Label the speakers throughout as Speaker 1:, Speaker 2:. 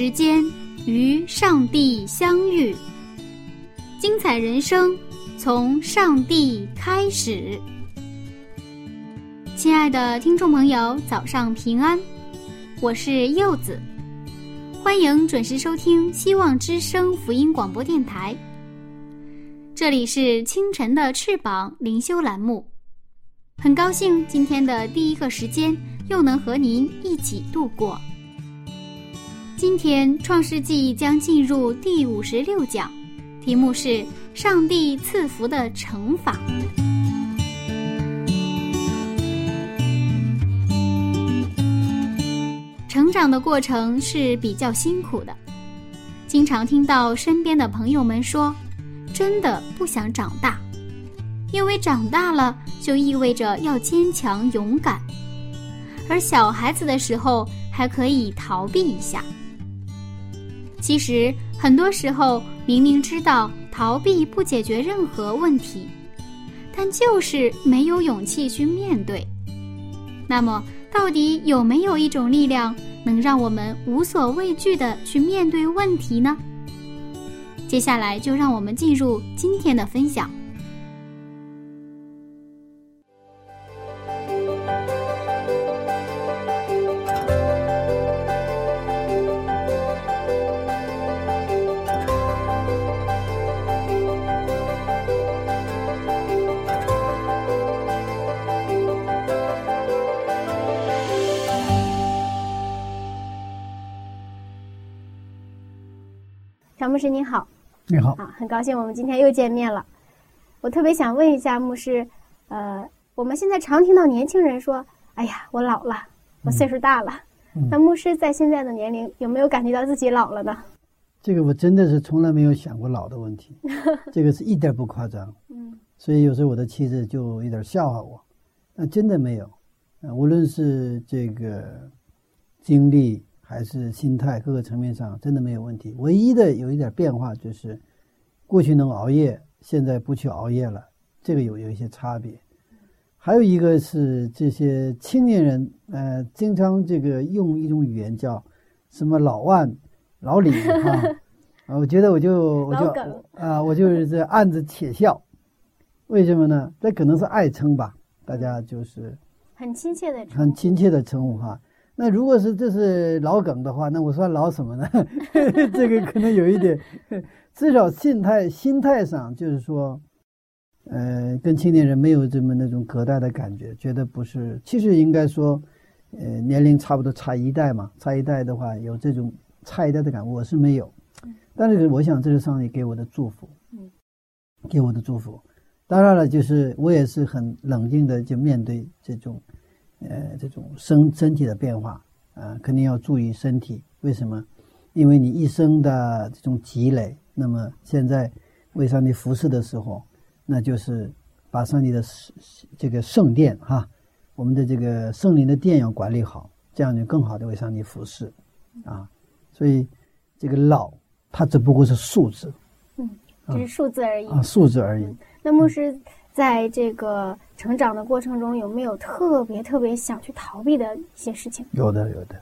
Speaker 1: 时间与上帝相遇。精彩人生从上帝开始。亲爱的听众朋友，早上平安，我是柚子，欢迎准时收听希望之声福音广播电台。这里是清晨的翅膀灵修栏目，很高兴今天的第一个时间又能和您一起度过。今天创世纪将进入第五十六讲。题目是“上帝赐福的惩罚”。成长的过程是比较辛苦的，经常听到身边的朋友们说：“真的不想长大，因为长大了就意味着要坚强勇敢，而小孩子的时候还可以逃避一下。”其实很多时候。明明知道逃避不解决任何问题，但就是没有勇气去面对。那么，到底有没有一种力量能让我们无所畏惧的去面对问题呢？接下来就让我们进入今天的分享。
Speaker 2: 牧师您好，
Speaker 3: 你好
Speaker 2: 啊，很高兴我们今天又见面了。我特别想问一下牧师，呃，我们现在常听到年轻人说：“哎呀，我老了，我岁数大了。”那牧师在现在的年龄有没有感觉到自己老了呢？
Speaker 3: 这个我真的是从来没有想过老的问题，这个是一点不夸张。嗯，所以有时候我的妻子就有点笑话我，那真的没有，无论是这个经历。还是心态各个层面上真的没有问题，唯一的有一点变化就是，过去能熬夜，现在不去熬夜了，这个有有一些差别。还有一个是这些青年人，呃，经常这个用一种语言叫什么“老万”“老李 ”哈，啊，我觉得我就我就啊，我就是在暗自窃笑。为什么呢？这可能是爱称吧，大家就是
Speaker 2: 很亲切的
Speaker 3: 很亲切的称呼哈。那如果是这是老梗的话，那我算老什么呢？这个可能有一点，至少心态心态上就是说，呃，跟青年人没有这么那种隔代的感觉，觉得不是。其实应该说，呃，年龄差不多差一代嘛，差一代的话有这种差一代的感，我是没有。但是我想这是上帝给我的祝福，给我的祝福。当然了，就是我也是很冷静的就面对这种。呃，这种身身体的变化，啊，肯定要注意身体。为什么？因为你一生的这种积累，那么现在为上帝服侍的时候，那就是把上帝的这个圣殿哈，我们的这个圣灵的殿要管理好，这样就更好的为上帝服侍，啊，所以这个老，它只不过是数字，
Speaker 2: 嗯，只是数字而已
Speaker 3: 啊，数字而已。
Speaker 2: 那牧师。在这个成长的过程中，有没有特别特别想去逃避的一些事情？
Speaker 3: 有的，有的。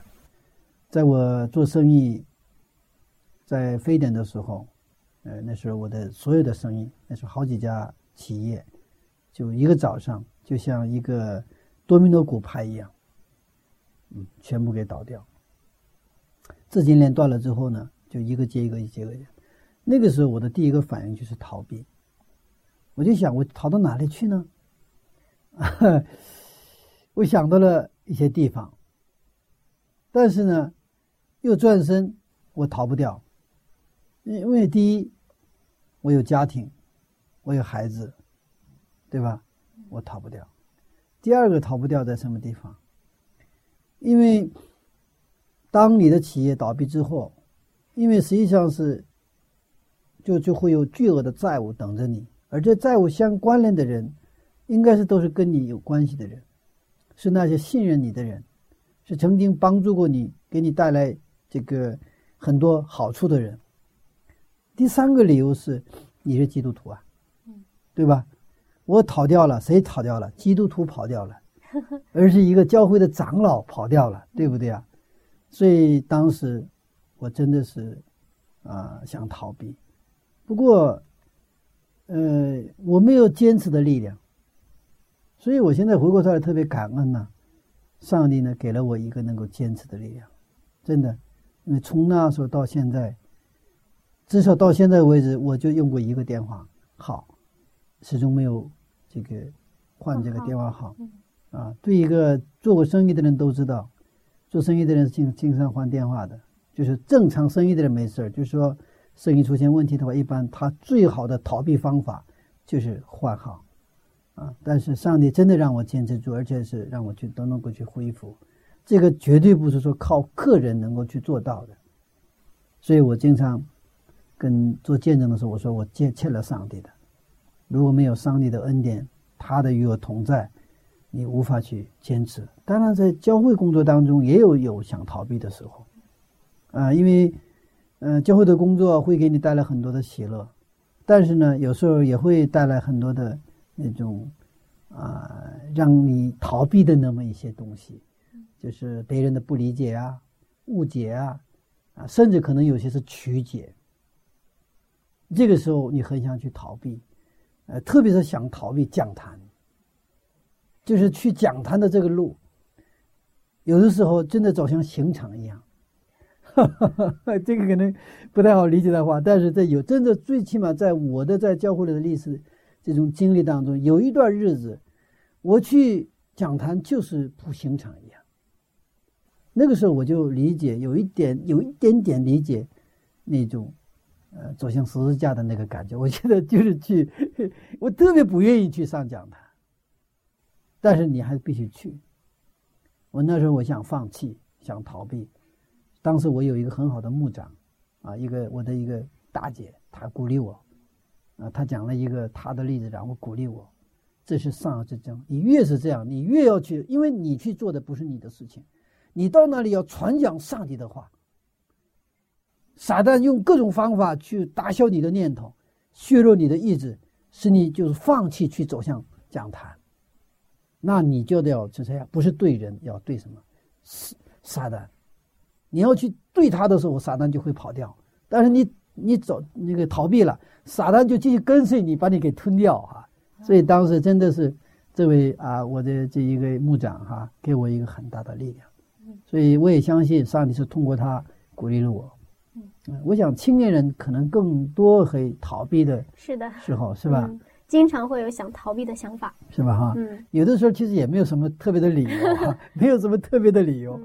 Speaker 3: 在我做生意，在非典的时候，呃，那时候我的所有的生意，那是好几家企业，就一个早上，就像一个多米诺骨牌一样，嗯，全部给倒掉。资金链断了之后呢，就一个接一个，一接一个。那个时候，我的第一个反应就是逃避。我就想，我逃到哪里去呢？我想到了一些地方，但是呢，又转身，我逃不掉。因为第一，我有家庭，我有孩子，对吧？我逃不掉。第二个逃不掉在什么地方？因为当你的企业倒闭之后，因为实际上是就就会有巨额的债务等着你，而这债务相关联的人，应该是都是跟你有关系的人，是那些信任你的人，是曾经帮助过你、给你带来这个很多好处的人。第三个理由是你是基督徒啊，对吧？我逃掉了，谁逃掉了？基督徒跑掉了，而是一个教会的长老跑掉了，对不对啊？所以当时我真的是啊想逃避。不过，呃，我没有坚持的力量，所以我现在回过头来特别感恩呐，上帝呢给了我一个能够坚持的力量，真的，因为从那时候到现在，至少到现在为止，我就用过一个电话号，始终没有这个换这个电话号，啊，对一个做过生意的人都知道，做生意的人经经常换电话的，就是正常生意的人没事儿就是说。生意出现问题的话，一般他最好的逃避方法就是换号，啊！但是上帝真的让我坚持住，而且是让我去都能够去恢复，这个绝对不是说靠个人能够去做到的。所以我经常跟做见证的时候，我说我欠欠了上帝的，如果没有上帝的恩典，他的与我同在，你无法去坚持。当然，在教会工作当中也有有想逃避的时候，啊，因为。嗯，教会的工作会给你带来很多的喜乐，但是呢，有时候也会带来很多的那种啊，让你逃避的那么一些东西，就是别人的不理解啊、误解啊，啊，甚至可能有些是曲解。这个时候你很想去逃避，呃，特别是想逃避讲坛，就是去讲坛的这个路，有的时候真的走向刑场一样。这个可能不太好理解的话，但是这有真的最起码在我的在教会里的历史这种经历当中，有一段日子，我去讲坛就是铺刑场一样。那个时候我就理解有一点有一点点理解那种呃走向十字架的那个感觉。我现在就是去，我特别不愿意去上讲坛，但是你还必须去。我那时候我想放弃，想逃避。当时我有一个很好的牧长，啊，一个我的一个大姐，她鼓励我，啊，她讲了一个她的例子，然后鼓励我，这是上之争。你越是这样，你越要去，因为你去做的不是你的事情，你到那里要传讲上帝的话。撒旦用各种方法去打消你的念头，削弱你的意志，使你就是放弃去走向讲坛。那你就得要就这样，不是对人，要对什么？撒撒旦。你要去对他的时候，撒旦就会跑掉；但是你你走那个逃避了，撒旦就继续跟随你，把你给吞掉哈。所以当时真的是这位啊，我的这一个牧长哈，给我一个很大的力量。所以我也相信上帝是通过他鼓励了我。嗯，我想青年人可能更多会逃避的，
Speaker 2: 是的
Speaker 3: 时候是吧？
Speaker 2: 经常会有想逃避的想法，
Speaker 3: 是吧？哈，嗯，有的时候其实也没有什么特别的理由，没有什么特别的理由。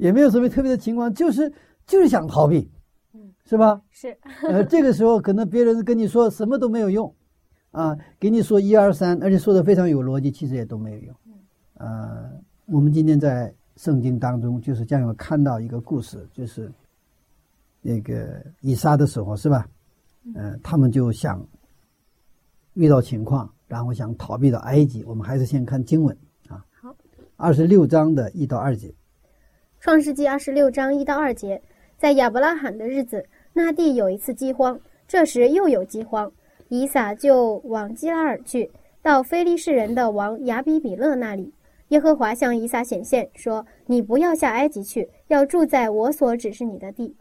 Speaker 3: 也没有什么特别的情况，就是就是想逃避，嗯，是吧？
Speaker 2: 是。
Speaker 3: 呃，这个时候可能别人跟你说什么都没有用，啊，给你说一二三，而且说的非常有逻辑，其实也都没有用。呃，我们今天在圣经当中，就是将要看到一个故事，就是那个以撒的时候，是吧？嗯，他们就想遇到情况，然后想逃避到埃及。我们还是先看经文啊。
Speaker 2: 好。
Speaker 3: 二十六章的一到二节。
Speaker 2: 创世纪二十六章一到二节，在亚伯拉罕的日子，那地有一次饥荒。这时又有饥荒，以撒就往基拉尔去，到非利士人的王亚比米勒那里。耶和华向以撒显现，说：“你不要下埃及去，要住在我所指示你的地。”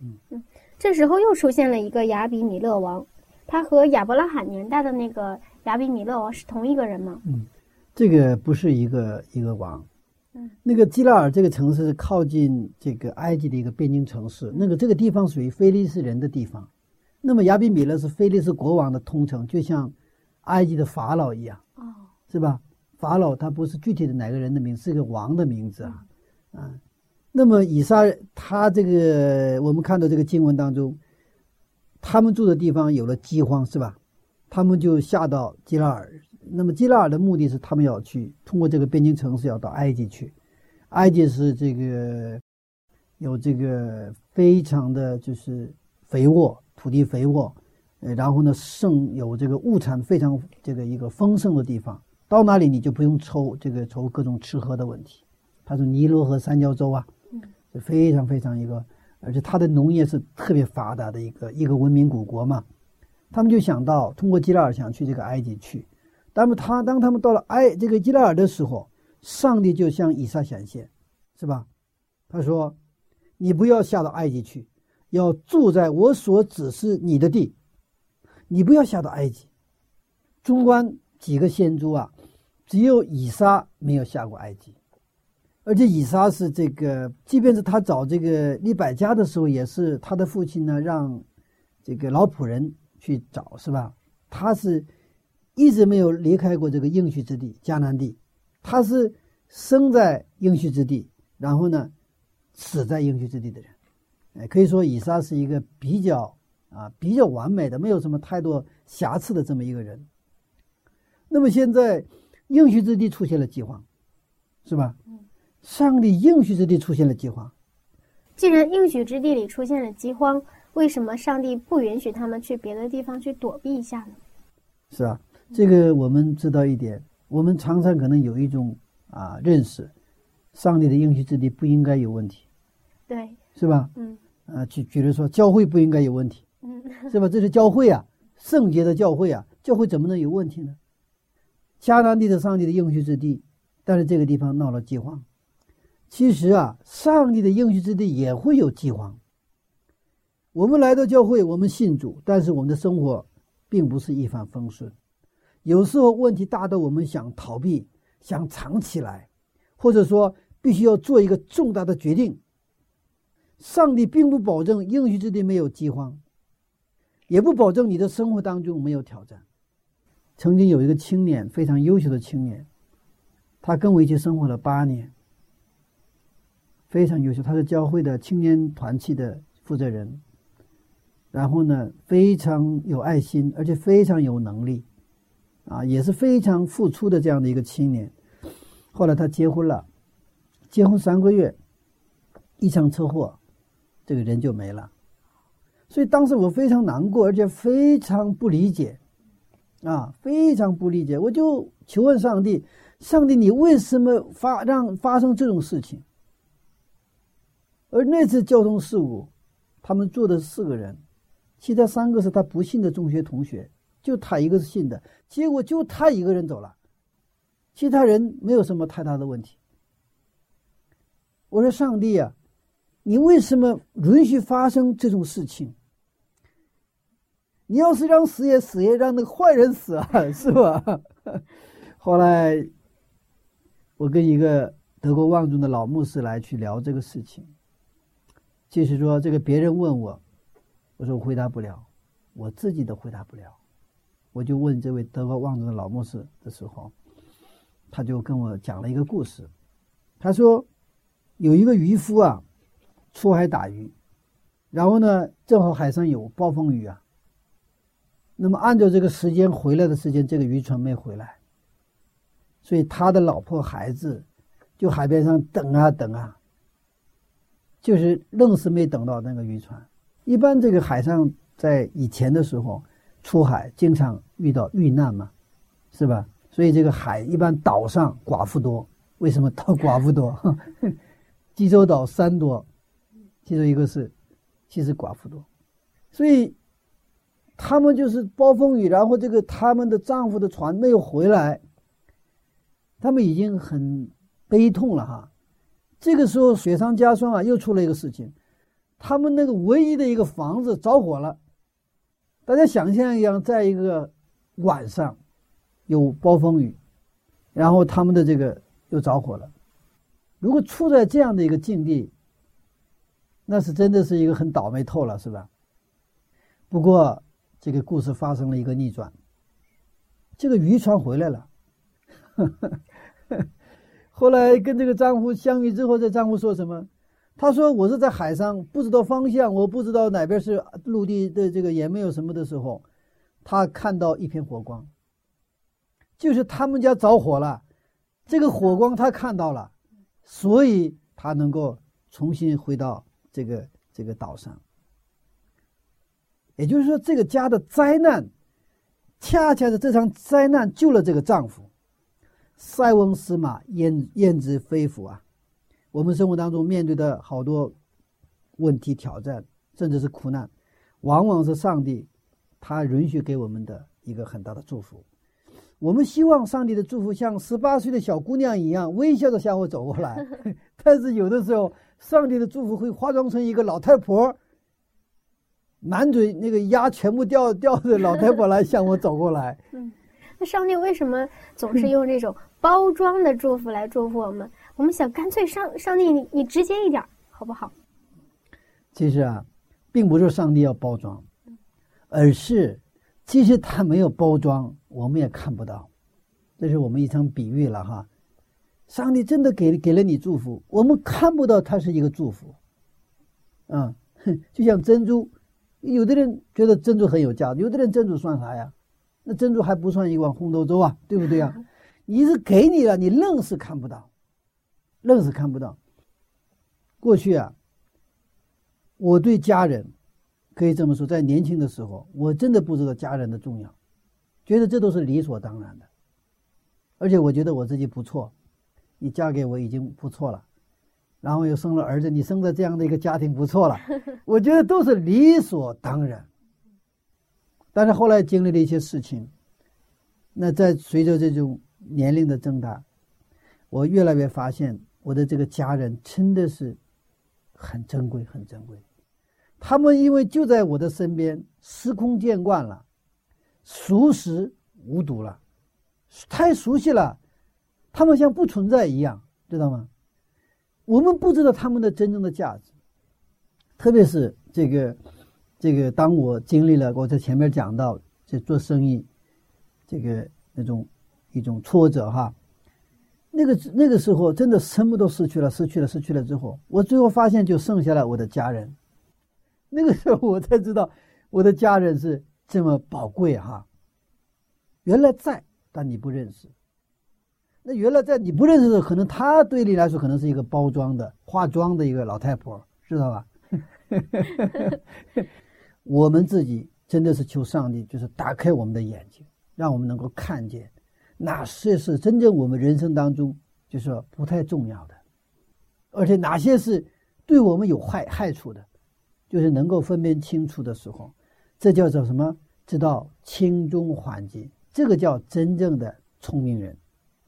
Speaker 2: 嗯嗯，这时候又出现了一个亚比米勒王，他和亚伯拉罕年代的那个亚比米勒王是同一个人吗？
Speaker 3: 嗯，这个不是一个一个王。那个基拉尔这个城市是靠近这个埃及的一个边境城市，那个这个地方属于菲利斯人的地方。那么亚比米勒是菲利斯国王的通称，就像埃及的法老一样，哦，是吧？法老他不是具体的哪个人的名字，是个王的名字啊，啊。那么以撒他这个我们看到这个经文当中，他们住的地方有了饥荒，是吧？他们就下到基拉尔那么基拉尔的目的是他们要去通过这个边境城市要到埃及去，埃及是这个有这个非常的就是肥沃土地肥沃，呃，然后呢盛有这个物产非常这个一个丰盛的地方，到那里你就不用愁这个愁各种吃喝的问题。他说尼罗河三角洲啊，是非常非常一个，而且它的农业是特别发达的一个一个文明古国嘛。他们就想到通过基拉尔想去这个埃及去，那么他当他们到了埃这个基拉尔的时候，上帝就向以撒显现，是吧？他说：“你不要下到埃及去，要住在我所指示你的地。你不要下到埃及。”中观几个先祖啊，只有以撒没有下过埃及，而且以撒是这个，即便是他找这个利百加的时候，也是他的父亲呢让这个老仆人。去找是吧？他是一直没有离开过这个应许之地迦南地，他是生在应许之地，然后呢死在应许之地的人。哎，可以说以撒是一个比较啊比较完美的，没有什么太多瑕疵的这么一个人。那么现在应许之地出现了饥荒，是吧？上帝应许之地出现了饥荒。
Speaker 2: 既然应许之地里出现了饥荒。为什么上帝不允许他们去别的地方去躲避一下呢？
Speaker 3: 是啊，这个我们知道一点，我们常常可能有一种啊认识，上帝的应许之地不应该有问题，
Speaker 2: 对，
Speaker 3: 是吧？
Speaker 2: 嗯，
Speaker 3: 啊，举举例说，教会不应该有问题，嗯，是吧？这是教会啊，圣洁的教会啊，教会怎么能有问题呢？迦南地的上帝的应许之地，但是这个地方闹了饥荒，其实啊，上帝的应许之地也会有饥荒。我们来到教会，我们信主，但是我们的生活并不是一帆风顺。有时候问题大到我们想逃避、想藏起来，或者说必须要做一个重大的决定。上帝并不保证应许之地没有饥荒，也不保证你的生活当中没有挑战。曾经有一个青年，非常优秀的青年，他跟我一起生活了八年，非常优秀，他是教会的青年团契的负责人。然后呢，非常有爱心，而且非常有能力，啊，也是非常付出的这样的一个青年。后来他结婚了，结婚三个月，一场车祸，这个人就没了。所以当时我非常难过，而且非常不理解，啊，非常不理解。我就求问上帝：上帝，你为什么发让发生这种事情？而那次交通事故，他们坐的四个人。其他三个是他不幸的中学同学，就他一个是信的，结果就他一个人走了，其他人没有什么太大的问题。我说：“上帝啊，你为什么允许发生这种事情？你要是让死也死也让那个坏人死啊，是吧？” 后来，我跟一个德国望中的老牧师来去聊这个事情，就是说这个别人问我。我说我回答不了，我自己都回答不了，我就问这位德高望重的老牧师的时候，他就跟我讲了一个故事。他说，有一个渔夫啊，出海打鱼，然后呢，正好海上有暴风雨啊。那么按照这个时间回来的时间，这个渔船没回来，所以他的老婆孩子就海边上等啊等啊，就是愣是没等到那个渔船。一般这个海上，在以前的时候，出海经常遇到遇难嘛，是吧？所以这个海一般岛上寡妇多。为什么岛寡妇多？济州岛山多，其中一个是，其实寡妇多。所以他们就是暴风雨，然后这个他们的丈夫的船没有回来，他们已经很悲痛了哈。这个时候雪上加霜啊，又出了一个事情。他们那个唯一的一个房子着火了，大家想象一样，在一个晚上，有暴风雨，然后他们的这个又着火了。如果处在这样的一个境地，那是真的是一个很倒霉透了，是吧？不过这个故事发生了一个逆转，这个渔船回来了。后来跟这个丈夫相遇之后，这丈夫说什么？他说：“我是在海上，不知道方向，我不知道哪边是陆地的，这个也没有什么的时候，他看到一片火光，就是他们家着火了，这个火光他看到了，所以他能够重新回到这个这个岛上。也就是说，这个家的灾难，恰恰是这场灾难救了这个丈夫。塞翁失马，焉焉知非福啊！我们生活当中面对的好多问题、挑战，甚至是苦难，往往是上帝他允许给我们的一个很大的祝福。我们希望上帝的祝福像十八岁的小姑娘一样微笑着向我走过来，但是有的时候，上帝的祝福会化妆成一个老太婆，满嘴那个牙全部掉掉的老太婆来向我走过来。
Speaker 2: 嗯。那上帝为什么总是用这种包装的祝福来祝福我们？我们想干脆上上帝，你你直接一点好不好？
Speaker 3: 其实啊，并不是上帝要包装，而是其实他没有包装，我们也看不到。这是我们一场比喻了哈。上帝真的给给了你祝福，我们看不到它是一个祝福。啊，就像珍珠，有的人觉得珍珠很有价值，有的人珍珠算啥呀？那珍珠还不算一碗红豆粥啊，对不对啊？你是给你了，你愣是看不到，愣是看不到。过去啊，我对家人可以这么说，在年轻的时候，我真的不知道家人的重要，觉得这都是理所当然的。而且我觉得我自己不错，你嫁给我已经不错了，然后又生了儿子，你生在这样的一个家庭不错了，我觉得都是理所当然。但是后来经历了一些事情，那在随着这种年龄的增大，我越来越发现我的这个家人真的是很珍贵，很珍贵。他们因为就在我的身边，司空见惯了，熟识无睹了，太熟悉了，他们像不存在一样，知道吗？我们不知道他们的真正的价值，特别是这个。这个，当我经历了我在前面讲到这做生意，这个那种一种挫折哈，那个那个时候真的什么都失去了，失去了，失去了之后，我最后发现就剩下了我的家人。那个时候我才知道我的家人是这么宝贵哈。原来在，但你不认识。那原来在你不认识的时候，可能他对你来说可能是一个包装的、化妆的一个老太婆，知道吧？我们自己真的是求上帝，就是打开我们的眼睛，让我们能够看见哪些是真正我们人生当中就是说不太重要的，而且哪些是对我们有害害处的，就是能够分辨清楚的时候，这叫做什么？知道轻重缓急，这个叫真正的聪明人，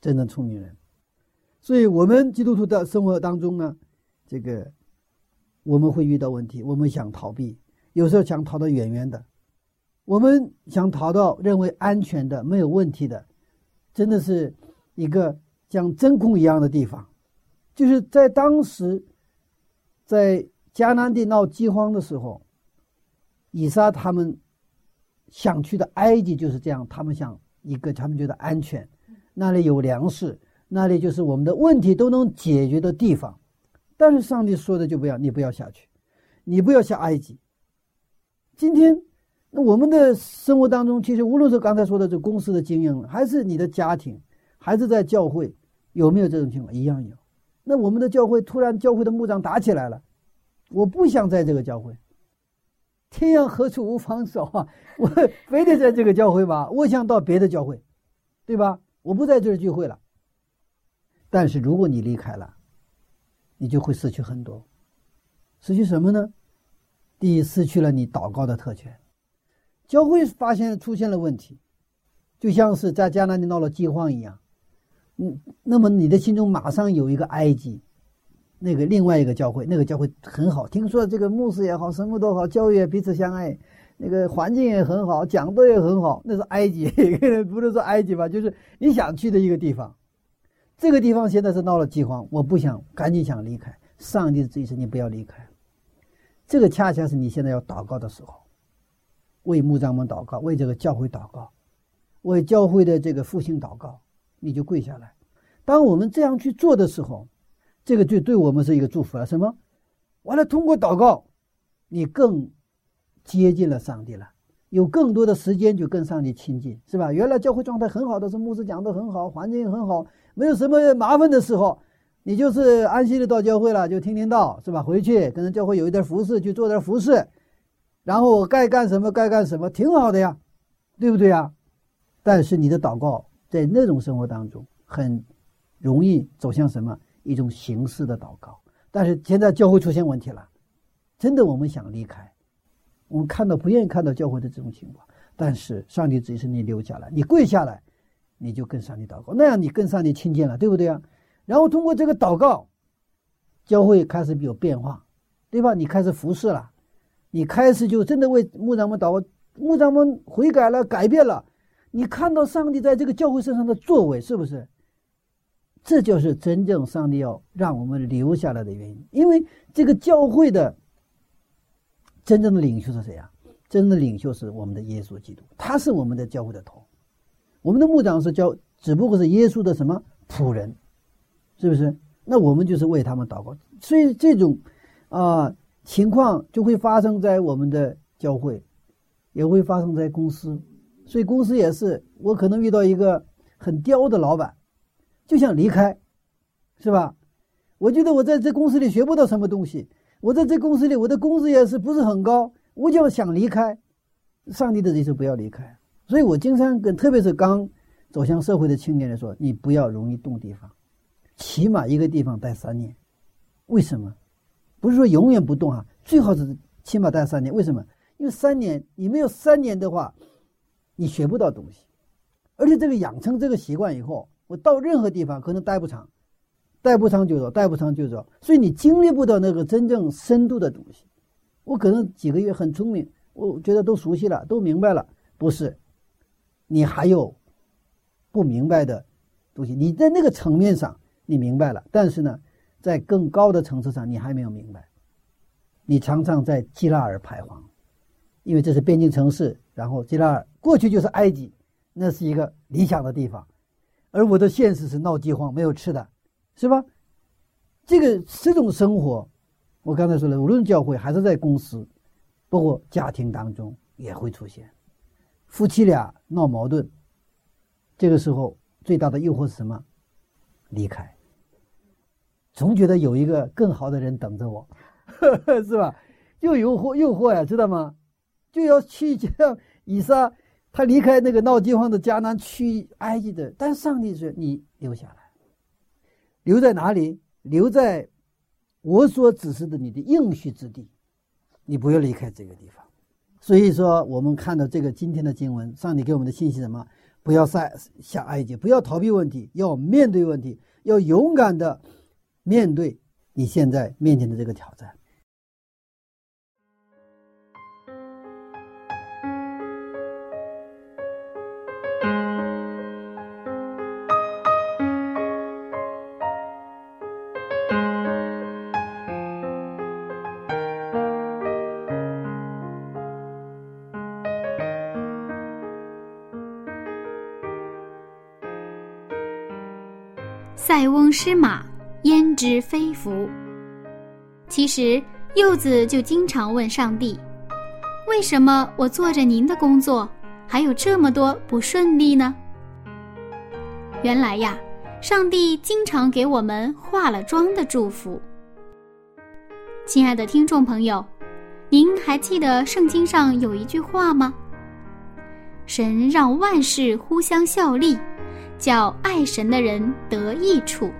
Speaker 3: 真正聪明人。所以，我们基督徒的生活当中呢，这个我们会遇到问题，我们想逃避。有时候想逃得远远的，我们想逃到认为安全的、没有问题的，真的是一个像真空一样的地方。就是在当时，在迦南地闹饥荒的时候，以撒他们想去的埃及就是这样。他们想一个，他们觉得安全，那里有粮食，那里就是我们的问题都能解决的地方。但是上帝说的就不要，你不要下去，你不要下埃及。今天，那我们的生活当中，其实无论是刚才说的这公司的经营，还是你的家庭，还是在教会，有没有这种情况？一样有。那我们的教会突然教会的牧长打起来了，我不想在这个教会。天涯何处无芳草啊！我非得在这个教会吧？我想到别的教会，对吧？我不在这儿聚会了。但是如果你离开了，你就会失去很多，失去什么呢？第一，失去了你祷告的特权，教会发现出现了问题，就像是在加拿大闹了饥荒一样。嗯，那么你的心中马上有一个埃及，那个另外一个教会，那个教会很好，听说这个牧师也好，什么都好，教育也彼此相爱，那个环境也很好，讲的也很好，那是埃及，不能说埃及吧，就是你想去的一个地方。这个地方现在是闹了饥荒，我不想，赶紧想离开。上帝的意是你不要离开。这个恰恰是你现在要祷告的时候，为牧长们祷告，为这个教会祷告，为教会的这个复兴祷告，你就跪下来。当我们这样去做的时候，这个就对我们是一个祝福了。什么？完了，通过祷告，你更接近了上帝了。有更多的时间就跟上帝亲近，是吧？原来教会状态很好的时候，牧师讲的很好，环境很好，没有什么麻烦的时候，你就是安心的到教会了，就听听道，是吧？回去跟着教会有一点服侍，去做点服侍，然后我该干什么该干什么，挺好的呀，对不对呀？但是你的祷告在那种生活当中，很容易走向什么一种形式的祷告。但是现在教会出现问题了，真的我们想离开。我们看到不愿意看到教会的这种情况，但是上帝只是你留下来，你跪下来，你就跟上帝祷告，那样你跟上帝亲近了，对不对啊？然后通过这个祷告，教会开始有变化，对吧？你开始服侍了，你开始就真的为牧长们祷告，牧长们悔改了，改变了，你看到上帝在这个教会身上的作为，是不是？这就是真正上帝要让我们留下来的原因，因为这个教会的。真正的领袖是谁啊？真正的领袖是我们的耶稣基督，他是我们的教会的头。我们的牧长是教，只不过是耶稣的什么仆人，是不是？那我们就是为他们祷告。所以这种啊情况就会发生在我们的教会，也会发生在公司。所以公司也是，我可能遇到一个很刁的老板，就想离开，是吧？我觉得我在这公司里学不到什么东西。我在这公司里，我的工资也是不是很高，我就想离开。上帝的意思不要离开，所以我经常跟特别是刚走向社会的青年来说，你不要容易动地方，起码一个地方待三年。为什么？不是说永远不动啊，最好是起码待三年。为什么？因为三年你没有三年的话，你学不到东西，而且这个养成这个习惯以后，我到任何地方可能待不长。待不长就走，待不长就走，所以你经历不到那个真正深度的东西。我可能几个月很聪明，我觉得都熟悉了，都明白了。不是，你还有不明白的东西。你在那个层面上你明白了，但是呢，在更高的层次上你还没有明白。你常常在基拉尔徘徊，因为这是边境城市。然后基拉尔过去就是埃及，那是一个理想的地方，而我的现实是闹饥荒，没有吃的。是吧？这个这种生活，我刚才说了，无论教会还是在公司，包括家庭当中也会出现，夫妻俩闹矛盾，这个时候最大的诱惑是什么？离开。总觉得有一个更好的人等着我，是吧？又诱惑诱惑呀，知道吗？就要去像以撒，他离开那个闹饥荒的迦南去埃及的，但上帝说你留下来。留在哪里？留在我所指示的你的应许之地，你不要离开这个地方。所以说，我们看到这个今天的经文，上帝给我们的信息什么？不要下下埃及，不要逃避问题，要面对问题，要勇敢的面对你现在面前的这个挑战。
Speaker 1: 塞翁失马，焉知非福。其实柚子就经常问上帝：“为什么我做着您的工作，还有这么多不顺利呢？”原来呀，上帝经常给我们化了妆的祝福。亲爱的听众朋友，您还记得圣经上有一句话吗？神让万事互相效力。叫爱神的人得益处。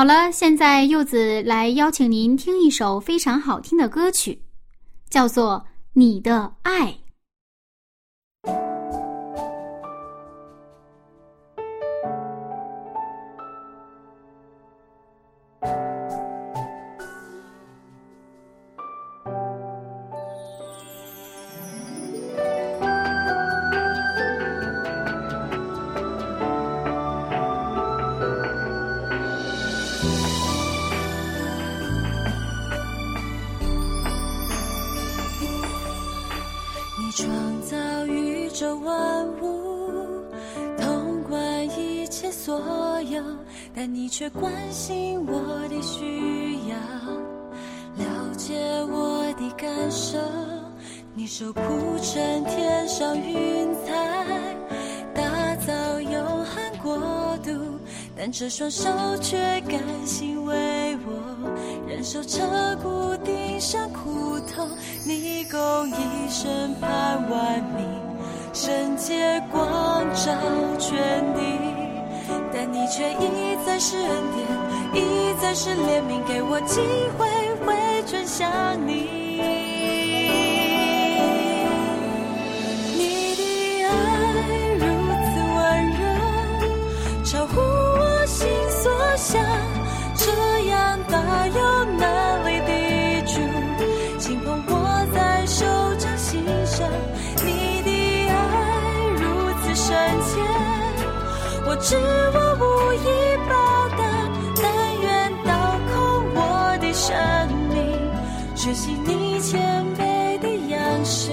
Speaker 1: 好了，现在柚子来邀请您听一首非常好听的歌曲，叫做《你的爱》。
Speaker 4: 却关心我的需要，了解我的感受。你手铺成天上云彩，打造永恒国度，但这双手却甘心为我忍受彻骨钉上苦痛。你共一生盼万民，圣洁光照全地，却一再是恩典，一再是怜悯，给我机会回转向你。你的爱如此温柔，超乎我心所想，这样大有能力的主，轻捧我在手掌心上。你的爱如此深切，我知我学习你谦卑的样式。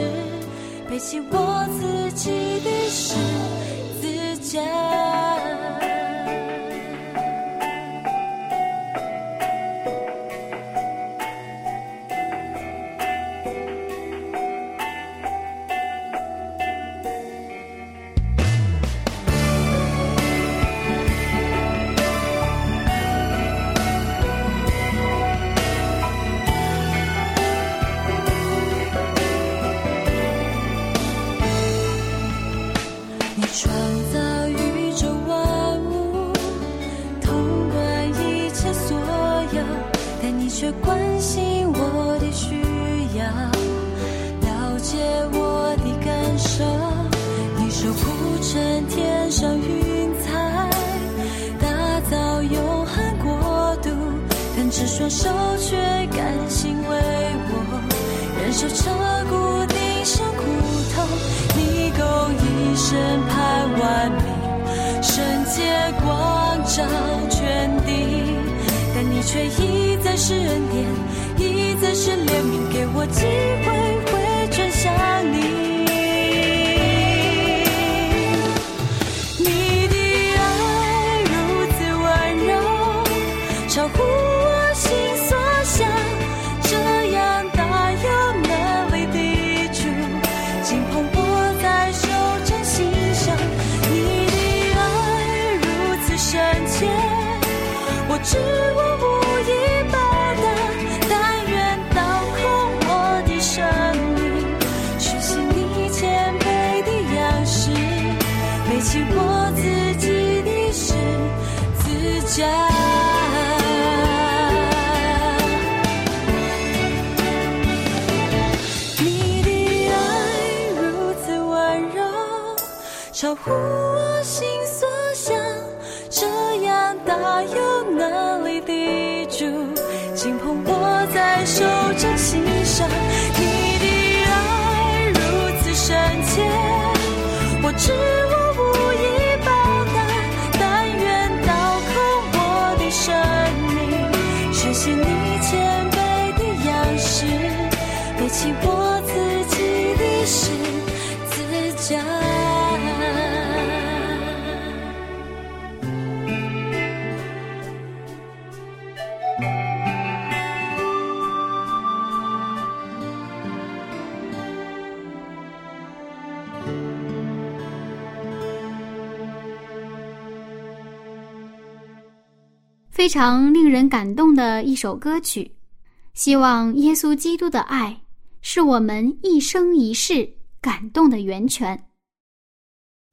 Speaker 4: 背起我自己的十字架。忍受彻骨钉上苦痛。你够一生盼万民，圣洁光照全地，但你却一再是恩典，一再是怜悯，给我机会回转向。你我自己的十字架。
Speaker 1: 非常令人感动的一首歌曲。希望耶稣基督的爱是我们一生一世感动的源泉。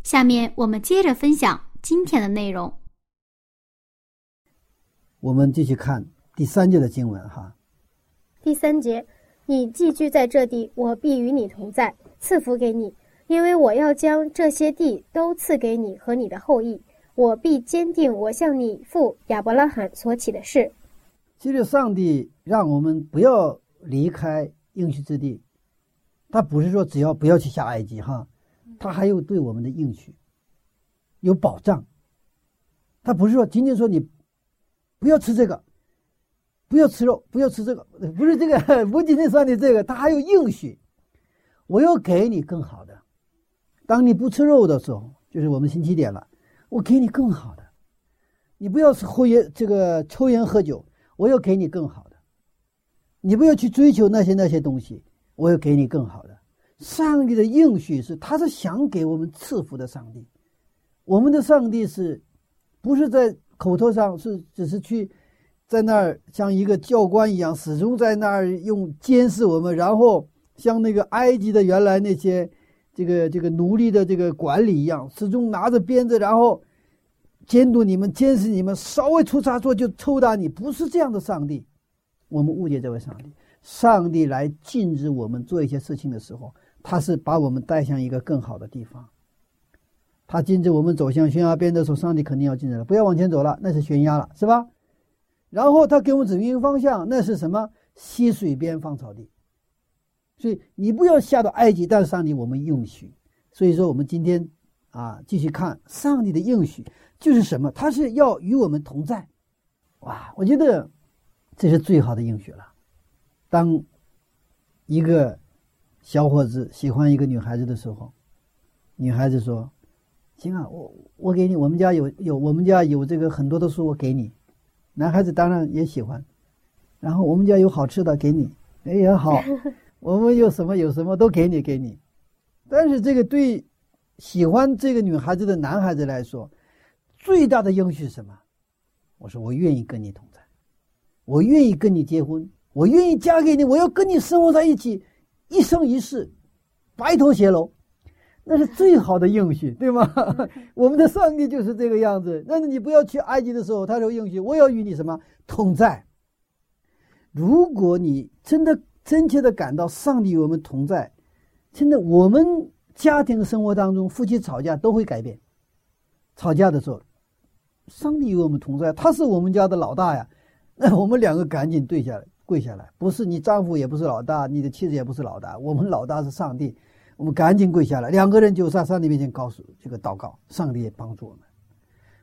Speaker 1: 下面我们接着分享今天的内容。
Speaker 3: 我们继续看第三节的经文哈。
Speaker 2: 第三节，你寄居在这地，我必与你同在，赐福给你，因为我要将这些地都赐给你和你的后裔。我必坚定我向你父亚伯拉罕所起的誓。
Speaker 3: 其实上帝让我们不要离开应许之地，他不是说只要不要去下埃及哈，他还有对我们的应许，有保障。他不是说仅仅说你不要吃这个，不要吃肉，不要吃这个，不是这个，不仅仅说你这个，他还有应许，我要给你更好的，当你不吃肉的时候，就是我们星期点了，我给你更好的。你不要是抽烟，这个抽烟喝酒，我要给你更好的。你不要去追求那些那些东西，我要给你更好的。上帝的应许是，他是想给我们赐福的上帝。我们的上帝是，不是在口头上是只是去，在那儿像一个教官一样，始终在那儿用监视我们，然后像那个埃及的原来那些这个这个奴隶的这个管理一样，始终拿着鞭子，然后监督你们、监视你们，稍微出差错就抽打你。不是这样的上帝，我们误解这位上帝。上帝来禁止我们做一些事情的时候。他是把我们带向一个更好的地方。他禁止我们走向悬崖边的时候，上帝肯定要禁止了，不要往前走了，那是悬崖了，是吧？然后他给我们指明一个方向，那是什么？溪水边芳草地。所以你不要下到埃及，但是上帝我们应许。所以说我们今天啊，继续看上帝的应许就是什么？他是要与我们同在。哇，我觉得这是最好的应许了。当一个。小伙子喜欢一个女孩子的时候，女孩子说：“行啊，我我给你，我们家有有我们家有这个很多的书，我给你。”男孩子当然也喜欢，然后我们家有好吃的给你，哎也好，我们有什么有什么都给你给你。但是这个对喜欢这个女孩子的男孩子来说，最大的应许是什么？我说我愿意跟你同在，我愿意跟你结婚，我愿意嫁给你，我要跟你生活在一起。一生一世，白头偕老，那是最好的应许，对吗？我们的上帝就是这个样子。但是你不要去埃及的时候，他说应许我要与你什么同在。如果你真的真切的感到上帝与我们同在，真的我们家庭生活当中夫妻吵架都会改变。吵架的时候，上帝与我们同在，他是我们家的老大呀。那 我们两个赶紧对下来。跪下来，不是你丈夫也不是老大，你的妻子也不是老大，我们老大是上帝，我们赶紧跪下来，两个人就在上帝面前告诉这个祷告，上帝也帮助我们。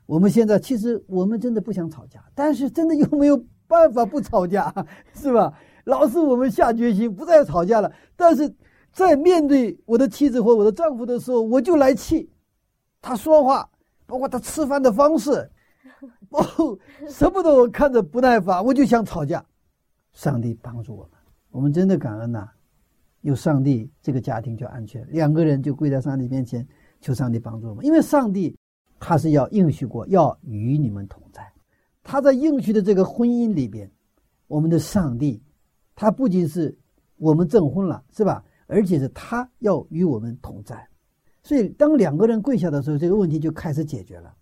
Speaker 3: 我们现在其实我们真的不想吵架，但是真的又没有办法不吵架，是吧？老是我们下决心不再吵架了，但是在面对我的妻子或我的丈夫的时候，我就来气，他说话，包括他吃饭的方式，哦，什么都看着不耐烦，我就想吵架。上帝帮助我们，我们真的感恩呐！有上帝，这个家庭就安全。两个人就跪在上帝面前，求上帝帮助我们。因为上帝他是要应许过，要与你们同在。他在应许的这个婚姻里边，我们的上帝，他不仅是我们证婚了，是吧？而且是他要与我们同在。所以，当两个人跪下的时候，这个问题就开始解决了。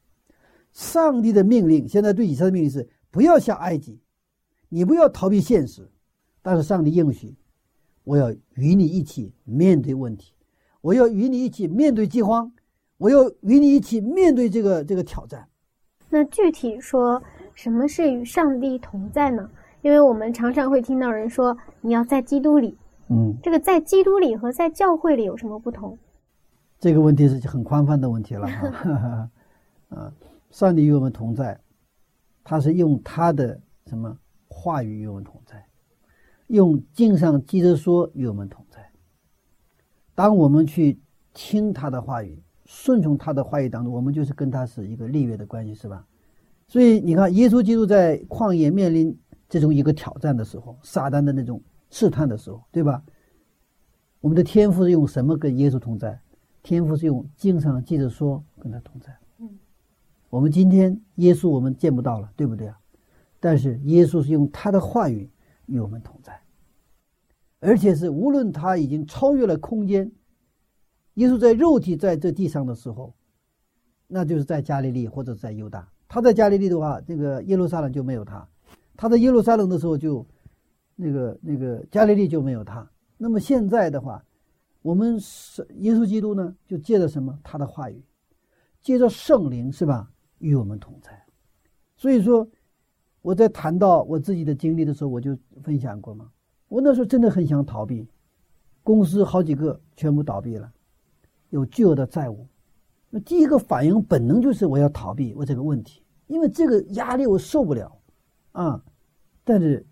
Speaker 3: 上帝的命令，现在对以色列的命令是：不要下埃及。你不要逃避现实，但是上帝应许，我要与你一起面对问题，我要与你一起面对饥荒，我要与你一起面对这个这个挑战。
Speaker 2: 那具体说什么是与上帝同在呢？因为我们常常会听到人说你要在基督里，
Speaker 3: 嗯，
Speaker 2: 这个在基督里和在教会里有什么不同？
Speaker 3: 这个问题是很宽泛的问题了哈，啊，上帝与我们同在，他是用他的什么？话语与我们同在，用经上记着说与我们同在。当我们去听他的话语，顺从他的话语当中，我们就是跟他是一个立约的关系，是吧？所以你看，耶稣基督在旷野面临这种一个挑战的时候，撒旦的那种试探的时候，对吧？我们的天赋是用什么跟耶稣同在？天赋是用经上记着说跟他同在。我们今天耶稣我们见不到了，对不对啊？但是耶稣是用他的话语与我们同在，而且是无论他已经超越了空间，耶稣在肉体在这地上的时候，那就是在加利利或者在犹大。他在加利利的话，这个耶路撒冷就没有他；他在耶路撒冷的时候，就那个那个加利利就没有他。那么现在的话，我们是耶稣基督呢，就借着什么？他的话语，借着圣灵，是吧？与我们同在。所以说。我在谈到我自己的经历的时候，我就分享过嘛。我那时候真的很想逃避，公司好几个全部倒闭了，有巨额的债务。那第一个反应本能就是我要逃避我这个问题，因为这个压力我受不了啊。但是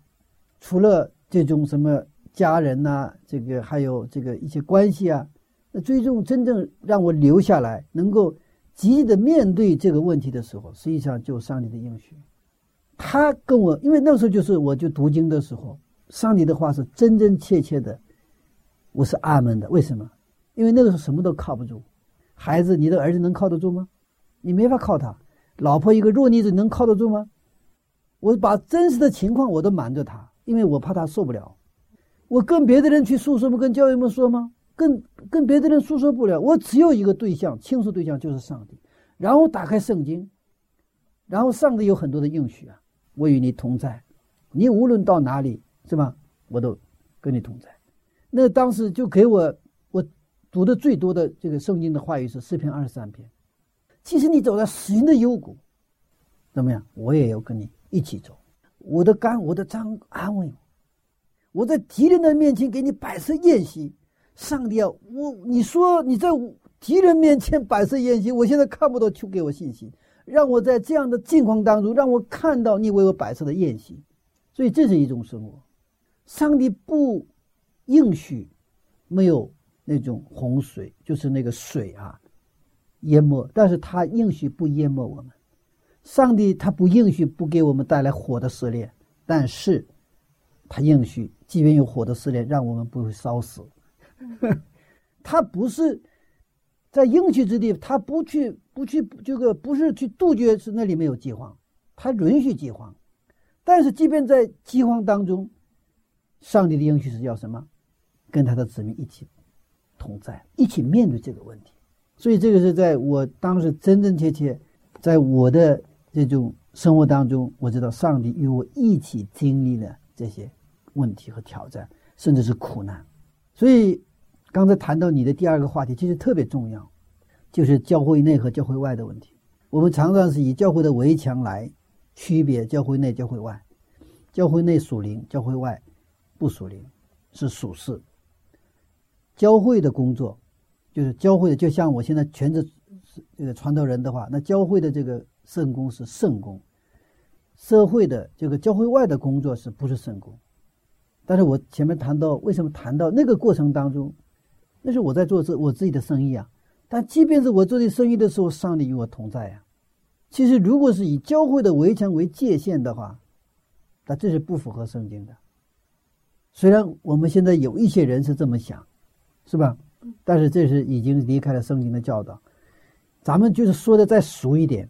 Speaker 3: 除了这种什么家人呐，这个还有这个一些关系啊，那最终真正让我留下来，能够积极的面对这个问题的时候，实际上就上帝的应许。他跟我，因为那时候就是我就读经的时候，上帝的话是真真切切的，我是阿门的。为什么？因为那个时候什么都靠不住，孩子，你的儿子能靠得住吗？你没法靠他。老婆一个弱女子能靠得住吗？我把真实的情况我都瞒着他，因为我怕他受不了。我跟别的人去诉说吗？跟教育们说吗？跟跟别的人诉说不了。我只有一个对象，倾诉对象就是上帝。然后打开圣经，然后上帝有很多的应许啊，我与你同在，你无论到哪里，是吧？我都跟你同在。那当时就给我我。读的最多的这个圣经的话语是诗篇二十三篇。其实你走在死人的幽谷，怎么样？我也要跟你一起走。我的肝，我的脏安慰我。我在敌人的面前给你摆设宴席。上帝啊，我你说你在敌人面前摆设宴席，我现在看不到，求给我信心，让我在这样的境况当中，让我看到你为我摆设的宴席。所以这是一种生活。上帝不应许没有。那种洪水就是那个水啊，淹没。但是他应许不淹没我们，上帝他不应许不给我们带来火的试炼，但是，他应许即便有火的试炼，让我们不会烧死。他不是在应许之地，他不去不去这个不是去杜绝是那里面有饥荒，他允许饥荒，但是即便在饥荒当中，上帝的应许是要什么？跟他的子民一起。同在一起面对这个问题，所以这个是在我当时真真切切，在我的这种生活当中，我知道上帝与我一起经历了这些问题和挑战，甚至是苦难。所以刚才谈到你的第二个话题，其实特别重要，就是教会内和教会外的问题。我们常常是以教会的围墙来区别教会内、教会外，教会内属灵，教会外不属灵，是属世。教会的工作，就是教会的，就像我现在全职这个传道人的话，那教会的这个圣工是圣工，社会的这个教会外的工作是不是圣工？但是我前面谈到，为什么谈到那个过程当中，那是我在做自我自己的生意啊。但即便是我做这生意的时候，上帝与我同在呀。其实如果是以教会的围墙为界限的话，那这是不符合圣经的。虽然我们现在有一些人是这么想。是吧？但是这是已经离开了圣经的教导，咱们就是说的再俗一点。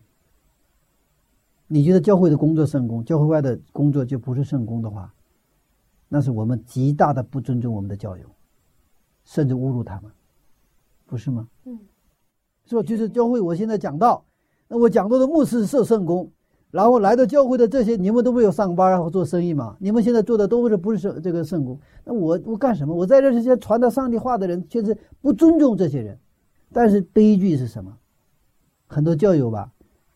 Speaker 3: 你觉得教会的工作圣功，教会外的工作就不是圣功的话，那是我们极大的不尊重我们的教友，甚至侮辱他们，不是吗？嗯，是吧？就是教会，我现在讲到，那我讲到的牧师是圣公。然后来到教会的这些，你们都没有上班然后做生意嘛？你们现在做的都是不是圣这个圣公？那我我干什么？我在这这些传达上帝话的人，却是不尊重这些人。但是悲剧是什么？很多教友吧，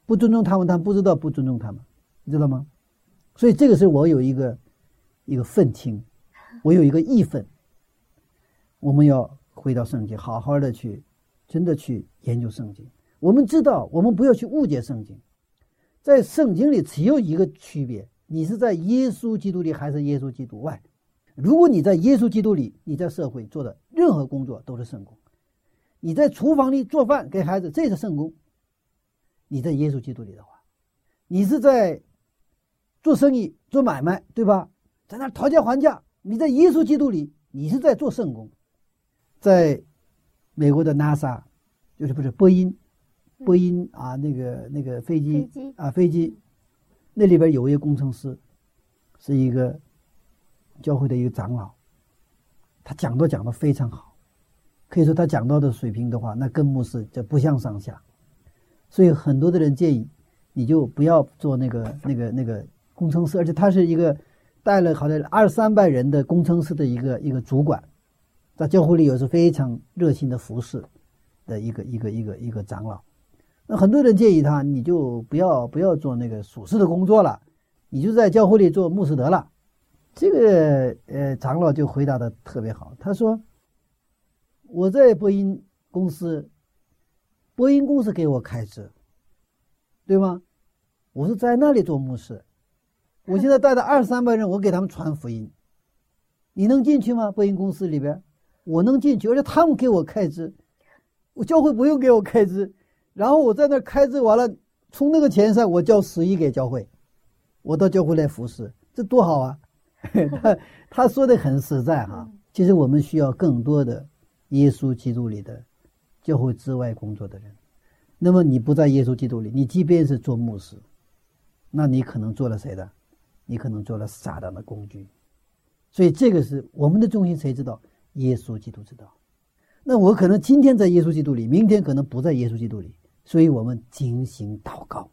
Speaker 3: 不尊重他们，他们不知道不尊重他们，你知道吗？所以这个是我有一个一个愤青，我有一个义愤。我们要回到圣经，好好的去，真的去研究圣经。我们知道，我们不要去误解圣经。在圣经里只有一个区别：你是在耶稣基督里还是耶稣基督外。如果你在耶稣基督里，你在社会做的任何工作都是圣功。你在厨房里做饭给孩子，这是圣功。你在耶稣基督里的话，你是在做生意做买卖，对吧？在那讨价还价，你在耶稣基督里，你是在做圣功。在美国的 NASA，就是不是波音。波音啊，那个那个飞机啊，飞机，那里边有一个工程师，是一个教会的一个长老，他讲都讲的非常好，可以说他讲到的水平的话，那跟牧师就不相上下。所以很多的人建议，你就不要做那个那个那个工程师，而且他是一个带了好像二三百人的工程师的一个一个主管，在教会里有是非常热心的服侍的一个一个一个一个长老。那很多人建议他，你就不要不要做那个属事的工作了，你就在教会里做牧师得了。这个呃长老就回答的特别好，他说：“我在播音公司，播音公司给我开支，对吗？我是在那里做牧师，我现在带着二三百人，我给他们传福音，你能进去吗？播音公司里边，我能进去，而且他们给我开支，我教会不用给我开支，然后我在那开支完了，从那个钱上我交十一给教会，我到教会来服侍，这多好啊！他他说的很实在哈。其实我们需要更多的耶稣基督里的教会之外工作的人。那么你不在耶稣基督里，你即便是做牧师，那你可能做了谁的？你可能做了撒旦的工具。所以这个是我们的中心，谁知道？耶稣基督知道。那我可能今天在耶稣基督里，明天可能不在耶稣基督里。所以我们精心祷告。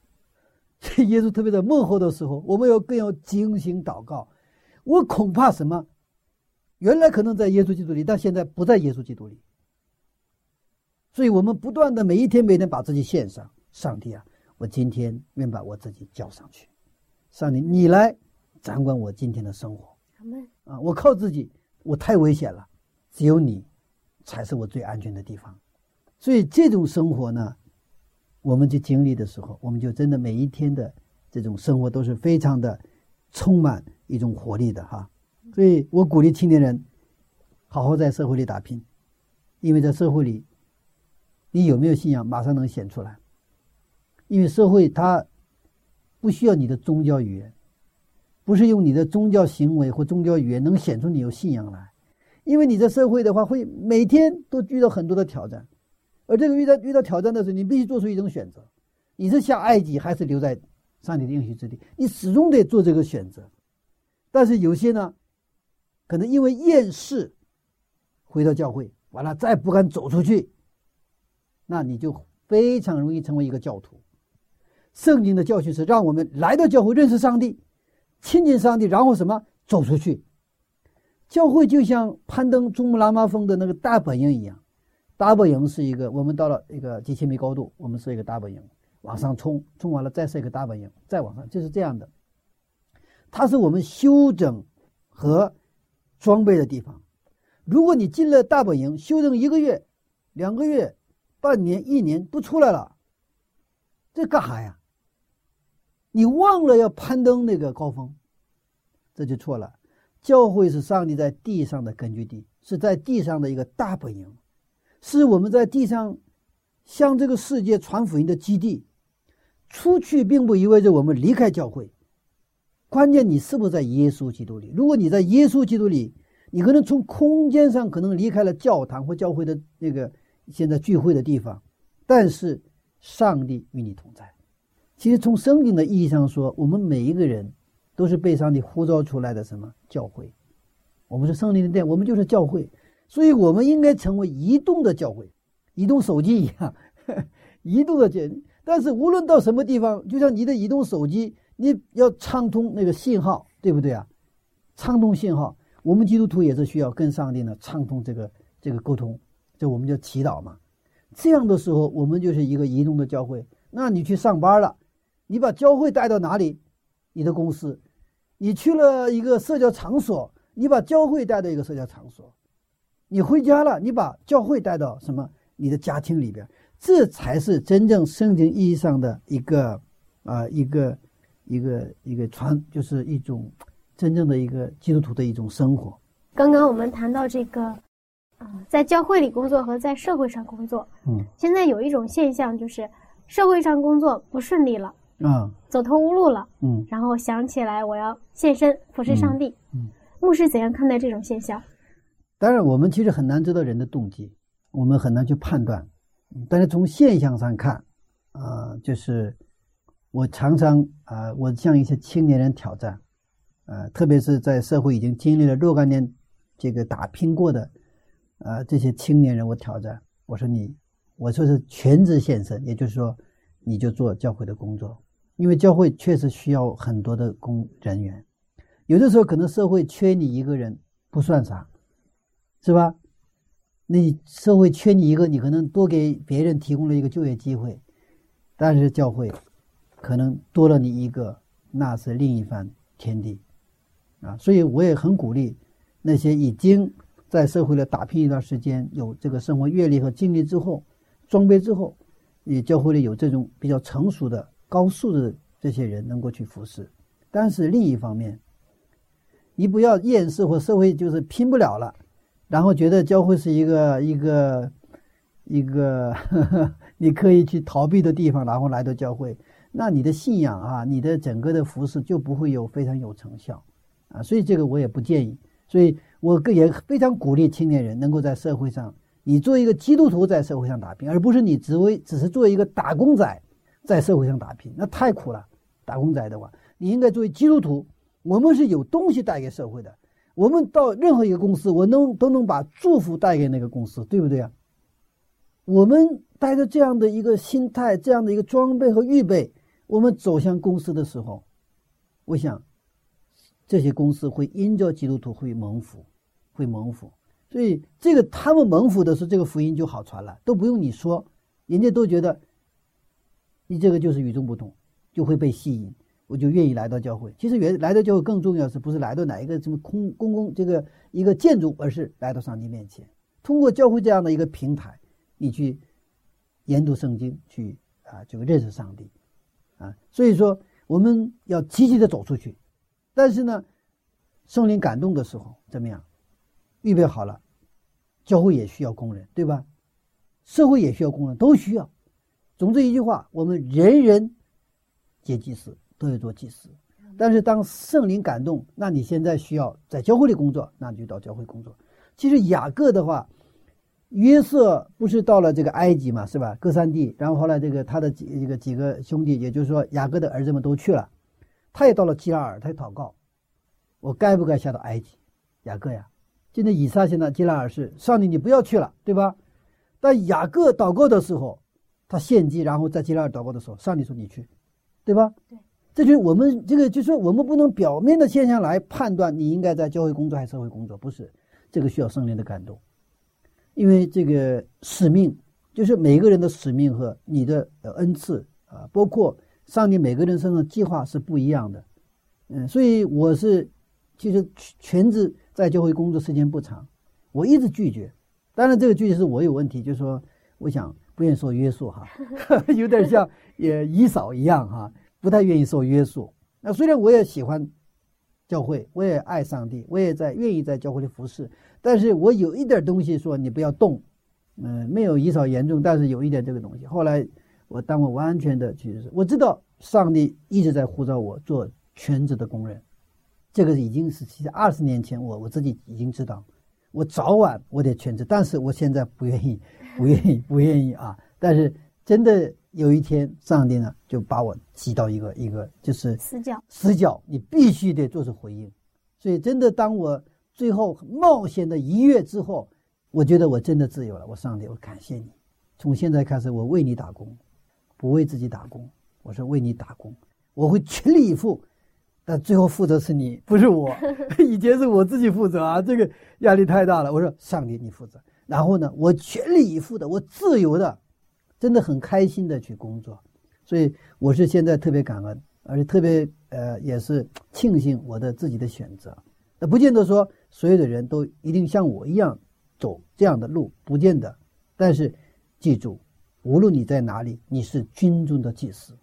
Speaker 3: 所 以耶稣特别在幕后的时候，我们要更要精心祷告。我恐怕什么？原来可能在耶稣基督里，但现在不在耶稣基督里。所以我们不断的每一天每天把自己献上，上帝啊，我今天愿把我自己交上去，上帝你来掌管我今天的生活。啊，我靠自己，我太危险了，只有你才是我最安全的地方。所以这种生活呢，我们去经历的时候，我们就真的每一天的这种生活都是非常的充满一种活力的哈。所以我鼓励青年人好好在社会里打拼，因为在社会里，你有没有信仰马上能显出来。因为社会它不需要你的宗教语言，不是用你的宗教行为或宗教语言能显出你有信仰来。因为你在社会的话，会每天都遇到很多的挑战，而这个遇到遇到挑战的时候，你必须做出一种选择：你是下埃及，还是留在上帝的应许之地？你始终得做这个选择。但是有些呢？可能因为厌世，回到教会，完了再不敢走出去，那你就非常容易成为一个教徒。圣经的教训是让我们来到教会认识上帝，亲近上帝，然后什么走出去。教会就像攀登珠穆朗玛峰的那个大本营一样，大本营是一个我们到了一个几千米高度，我们是一个大本营往上冲，冲完了再设一个大本营再往上，就是这样的。它是我们休整和。装备的地方，如果你进了大本营，休整一个月、两个月、半年、一年不出来了，这干啥呀？你忘了要攀登那个高峰，这就错了。教会是上帝在地上的根据地，是在地上的一个大本营，是我们在地上向这个世界传福音的基地。出去并不意味着我们离开教会。关键你是不是在耶稣基督里？如果你在耶稣基督里，你可能从空间上可能离开了教堂或教会的那个现在聚会的地方，但是上帝与你同在。其实从圣经的意义上说，我们每一个人都是被上帝呼召出来的什么教会？我们是圣灵的殿，我们就是教会，所以我们应该成为移动的教会，移动手机一样，移动的简。但是无论到什么地方，就像你的移动手机。你要畅通那个信号，对不对啊？畅通信号，我们基督徒也是需要跟上帝呢畅通这个这个沟通，这我们叫祈祷嘛。这样的时候，我们就是一个移动的教会。那你去上班了，你把教会带到哪里？你的公司，你去了一个社交场所，你把教会带到一个社交场所。你回家了，你把教会带到什么？你的家庭里边，这才是真正圣经意义上的一个啊一个。一个一个传就是一种真正的一个基督徒的一种生活。
Speaker 2: 刚刚我们谈到这个，啊，在教会里工作和在社会上工作，
Speaker 3: 嗯，
Speaker 2: 现在有一种现象就是社会上工作不顺利了，
Speaker 3: 啊，
Speaker 2: 走投无路了，
Speaker 3: 嗯，
Speaker 2: 然后想起来我要献身服侍上帝，
Speaker 3: 嗯，
Speaker 2: 牧师怎样看待这种现象？
Speaker 3: 当然，我们其实很难知道人的动机，我们很难去判断，但是从现象上看，啊，就是。我常常啊，我向一些青年人挑战，呃，特别是在社会已经经历了若干年这个打拼过的，呃，这些青年人，我挑战，我说你，我说是全职献身，也就是说，你就做教会的工作，因为教会确实需要很多的工人员，有的时候可能社会缺你一个人不算啥，是吧？你社会缺你一个，你可能多给别人提供了一个就业机会，但是教会。可能多了你一个，那是另一番天地，啊！所以我也很鼓励那些已经在社会里打拼一段时间、有这个生活阅历和经历之后、装备之后，你教会里有这种比较成熟的、高素质的这些人能够去服侍。但是另一方面，你不要厌世或社会就是拼不了了，然后觉得教会是一个一个一个 你可以去逃避的地方，然后来到教会，那你的信仰啊，你的整个的服饰就不会有非常有成效啊。所以这个我也不建议。所以我个也非常鼓励青年人能够在社会上，你做一个基督徒在社会上打拼，而不是你只为只是做一个打工仔在社会上打拼，那太苦了。打工仔的话，你应该作为基督徒，我们是有东西带给社会的。我们到任何一个公司，我能都能把祝福带给那个公司，对不对啊？我们带着这样的一个心态，这样的一个装备和预备，我们走向公司的时候，我想。这些公司会因着基督徒会蒙福，会蒙福，所以这个他们蒙福的时候，这个福音就好传了，都不用你说，人家都觉得你这个就是与众不同，就会被吸引，我就愿意来到教会。其实原来到教会更重要是不是来到哪一个什么空公共这个一个建筑，而是来到上帝面前，通过教会这样的一个平台，你去研读圣经，去啊这个认识上帝，啊，所以说我们要积极的走出去。但是呢，圣灵感动的时候怎么样？预备好了，教会也需要工人，对吧？社会也需要工人，都需要。总之一句话，我们人人皆祭司，都要做祭司。但是当圣灵感动，那你现在需要在教会里工作，那你就到教会工作。其实雅各的话，约瑟不是到了这个埃及嘛，是吧？哥三弟，然后后来这个他的几这个几个兄弟，也就是说雅各的儿子们都去了。他也到了基拉尔，他也祷告：“我该不该下到埃及？”雅各呀，现在以撒现在基拉尔是上帝，你不要去了，对吧？但雅各祷告的时候，他献祭，然后在基拉尔祷告的时候，上帝说：“你去，对吧？”
Speaker 2: 对，
Speaker 3: 这就是我们这个，就是我们不能表面的现象来判断你应该在教会工作还是社会工作，不是这个需要圣灵的感动，因为这个使命就是每个人的使命和你的恩赐啊，包括。上帝每个人身上计划是不一样的，嗯，所以我是其实全职在教会工作时间不长，我一直拒绝。当然，这个拒绝是我有问题，就是说，我想不愿意受约束哈，有点像也姨嫂一样哈，不太愿意受约束。那虽然我也喜欢教会，我也爱上帝，我也在愿意在教会里服侍，但是我有一点东西说你不要动，嗯，没有姨嫂严重，但是有一点这个东西。后来。我当我完全的去，我知道上帝一直在呼召我做全职的工人，这个已经是其实二十年前我我自己已经知道，我早晚我得全职，但是我现在不愿意，不愿意，不愿意啊！但是真的有一天，上帝呢就把我挤到一个一个就是
Speaker 2: 死角，
Speaker 3: 死角，你必须得做出回应。所以真的，当我最后冒险的一跃之后，我觉得我真的自由了。我上帝，我感谢你，从现在开始，我为你打工。不为自己打工，我是为你打工，我会全力以赴，但最后负责是你，不是我。以前是我自己负责啊，这个压力太大了。我说上帝你负责，然后呢，我全力以赴的，我自由的，真的很开心的去工作。所以我是现在特别感恩，而且特别呃也是庆幸我的自己的选择。那不见得说所有的人都一定像我一样走这样的路，不见得。但是记住。无论你在哪里，你是军中的祭司，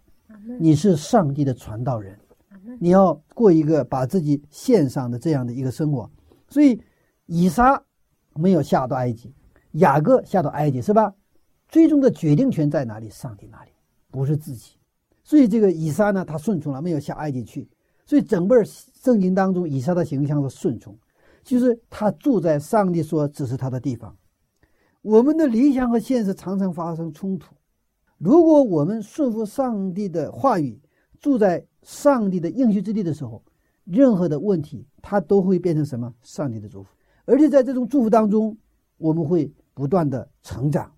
Speaker 3: 你是上帝的传道人，你要过一个把自己献上的这样的一个生活。所以，以撒没有下到埃及，雅各下到埃及是吧？最终的决定权在哪里？上帝那里，不是自己。所以，这个以撒呢，他顺从了，没有下埃及去。所以，整本圣经当中，以撒的形象是顺从，就是他住在上帝所指示他的地方。我们的理想和现实常常发生冲突。如果我们顺服上帝的话语，住在上帝的应许之地的时候，任何的问题，它都会变成什么？上帝的祝福。而且在这种祝福当中，我们会不断的成长。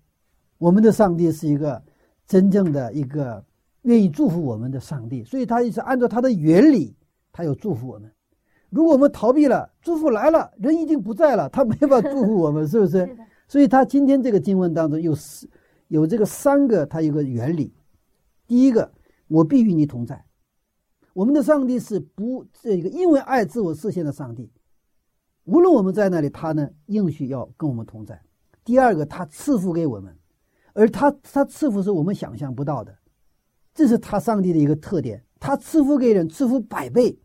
Speaker 3: 我们的上帝是一个真正的一个愿意祝福我们的上帝，所以他也是按照他的原理，他要祝福我们。如果我们逃避了，祝福来了，人已经不在了，他没法祝福我们，是不是？所以他今天这个经文当中有四有这个三个，他有个原理。第一个，我必与你同在。我们的上帝是不这个因为爱自我实现的上帝，无论我们在哪里，他呢应许要跟我们同在。第二个，他赐福给我们，而他他赐福是我们想象不到的，这是他上帝的一个特点。他赐福给人，赐福百倍，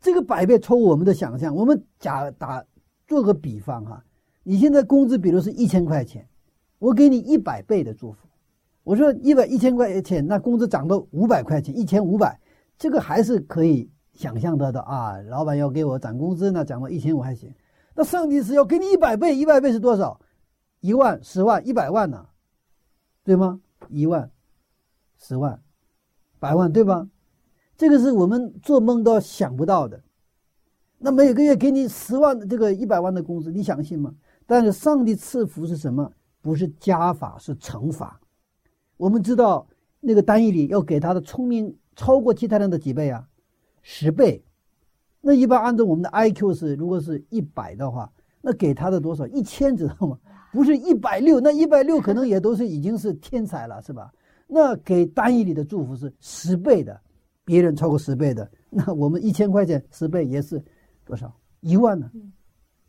Speaker 3: 这个百倍超我们的想象。我们假打做个比方哈。你现在工资比如是一千块钱，我给你一百倍的祝福。我说一百一千块钱，那工资涨到五百块钱，一千五百，这个还是可以想象得到啊。老板要给我涨工资，那涨到一千五还行。那上帝是要给你一百倍，一百倍是多少？一万、十万、一百万呢？对吗？一万、十万、百万，对吧？这个是我们做梦都想不到的。那每个月给你十万的这个一百万的工资，你相信吗？但是上帝赐福是什么？不是加法，是乘法。我们知道那个单义里要给他的聪明超过其他人的几倍啊？十倍。那一般按照我们的 IQ 是，如果是一百的话，那给他的多少？一千，知道吗？不是一百六，那一百六可能也都是已经是天才了，是吧？那给单义里的祝福是十倍的，别人超过十倍的，那我们一千块钱十倍也是多少？一万呢？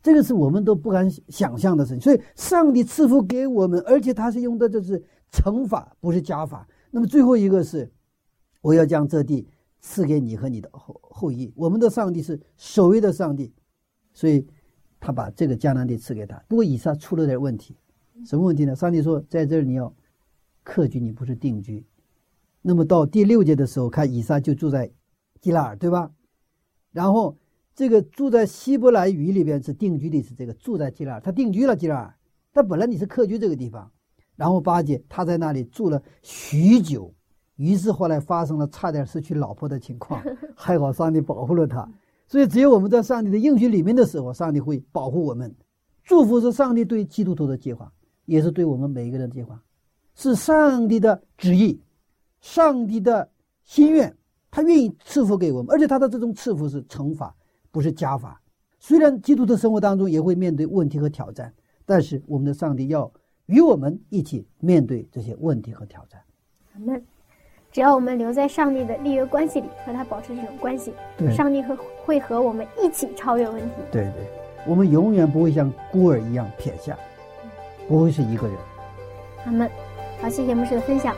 Speaker 3: 这个是我们都不敢想象的事情。所以上帝赐福给我们，而且他是用的这是乘法，不是加法。那么最后一个是，我要将这地。赐给你和你的后后裔。我们的上帝是守卫的上帝，所以他把这个迦南地赐给他。不过以撒出了点问题，什么问题呢？上帝说，在这儿你要客居，你不是定居。那么到第六节的时候，看以撒就住在基拉尔，对吧？然后这个住在希伯来语里边是定居的，是这个住在基拉尔，他定居了基拉尔。他本来你是客居这个地方，然后八节他在那里住了许久。于是后来发生了差点失去老婆的情况，还好上帝保护了他。所以只有我们在上帝的应许里面的时候，上帝会保护我们。祝福是上帝对基督徒的计划，也是对我们每一个人的计划，是上帝的旨意，上帝的心愿，他愿意赐福给我们，而且他的这种赐福是乘法，不是加法。虽然基督的生活当中也会面对问题和挑战，但是我们的上帝要与我们一起面对这些问题和挑战。
Speaker 2: 阿。只要我们留在上帝的立约关系里，和他保持这种关系，上帝和会和我们一起超越问题。
Speaker 3: 对对，我们永远不会像孤儿一样撇下，不会是一个人。
Speaker 2: 阿门。好，谢谢牧师的分享。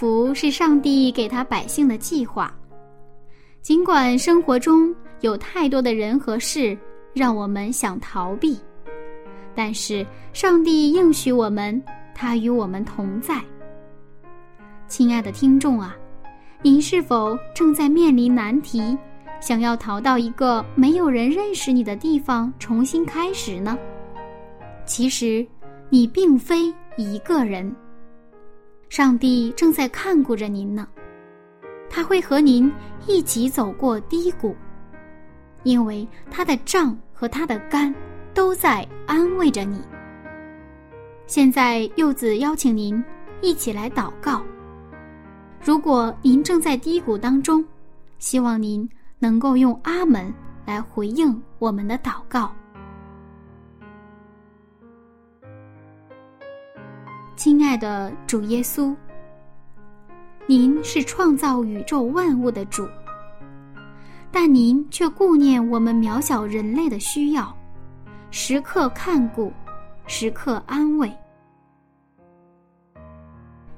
Speaker 1: 福是上帝给他百姓的计划，尽管生活中有太多的人和事让我们想逃避，但是上帝应许我们，他与我们同在。亲爱的听众啊，您是否正在面临难题，想要逃到一个没有人认识你的地方重新开始呢？其实，你并非一个人。上帝正在看顾着您呢，他会和您一起走过低谷，因为他的杖和他的肝都在安慰着你。现在，柚子邀请您一起来祷告。如果您正在低谷当中，希望您能够用“阿门”来回应我们的祷告。亲爱的主耶稣，您是创造宇宙万物的主，但您却顾念我们渺小人类的需要，时刻看顾，时刻安慰。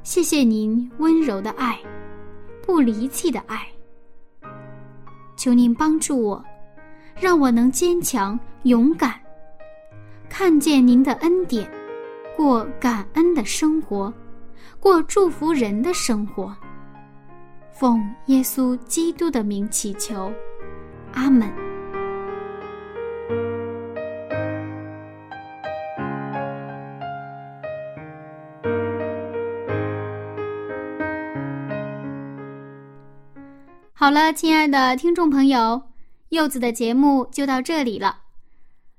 Speaker 1: 谢谢您温柔的爱，不离弃的爱。求您帮助我，让我能坚强勇敢，看见您的恩典，过感恩的生活，过祝福人的生活。奉耶稣基督的名祈求，阿门。好了，亲爱的听众朋友，柚子的节目就到这里了。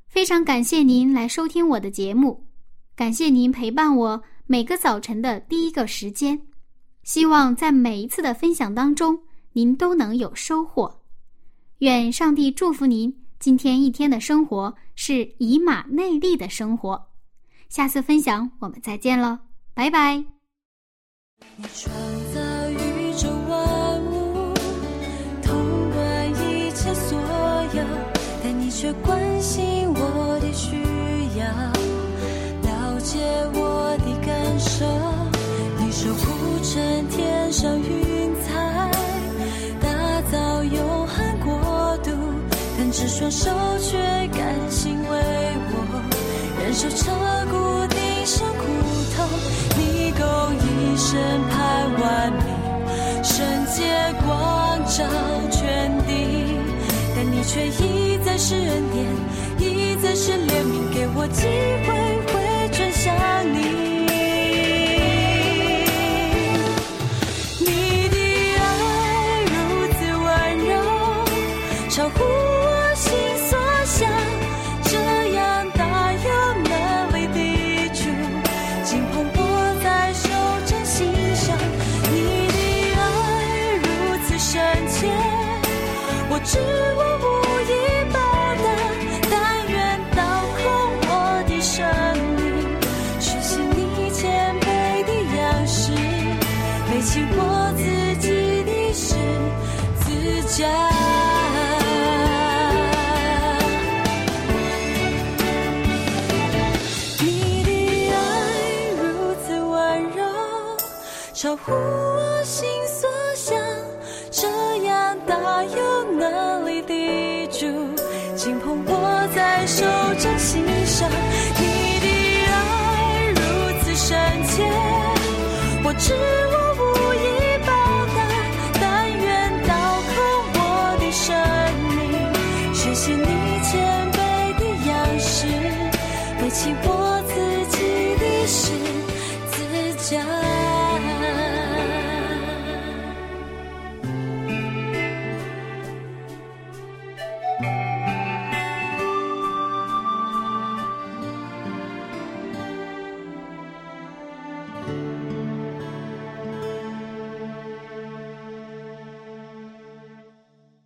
Speaker 1: 非常感谢您来收听我的节目，感谢您陪伴我每个早晨的第一个时间。希望在每一次的分享当中，您都能有收获。愿上帝祝福您今天一天的生活是以马内利的生活。下次分享我们再见了，拜拜。
Speaker 4: 你创造宇宙万物，统管一切所有，但你却关心上云彩，打造永恒国度，但只双手却甘心为我忍受彻骨顶上苦痛。你够一生盼完美，圣洁光照全地，但你却一再是恩典，一再是怜悯，给我机会是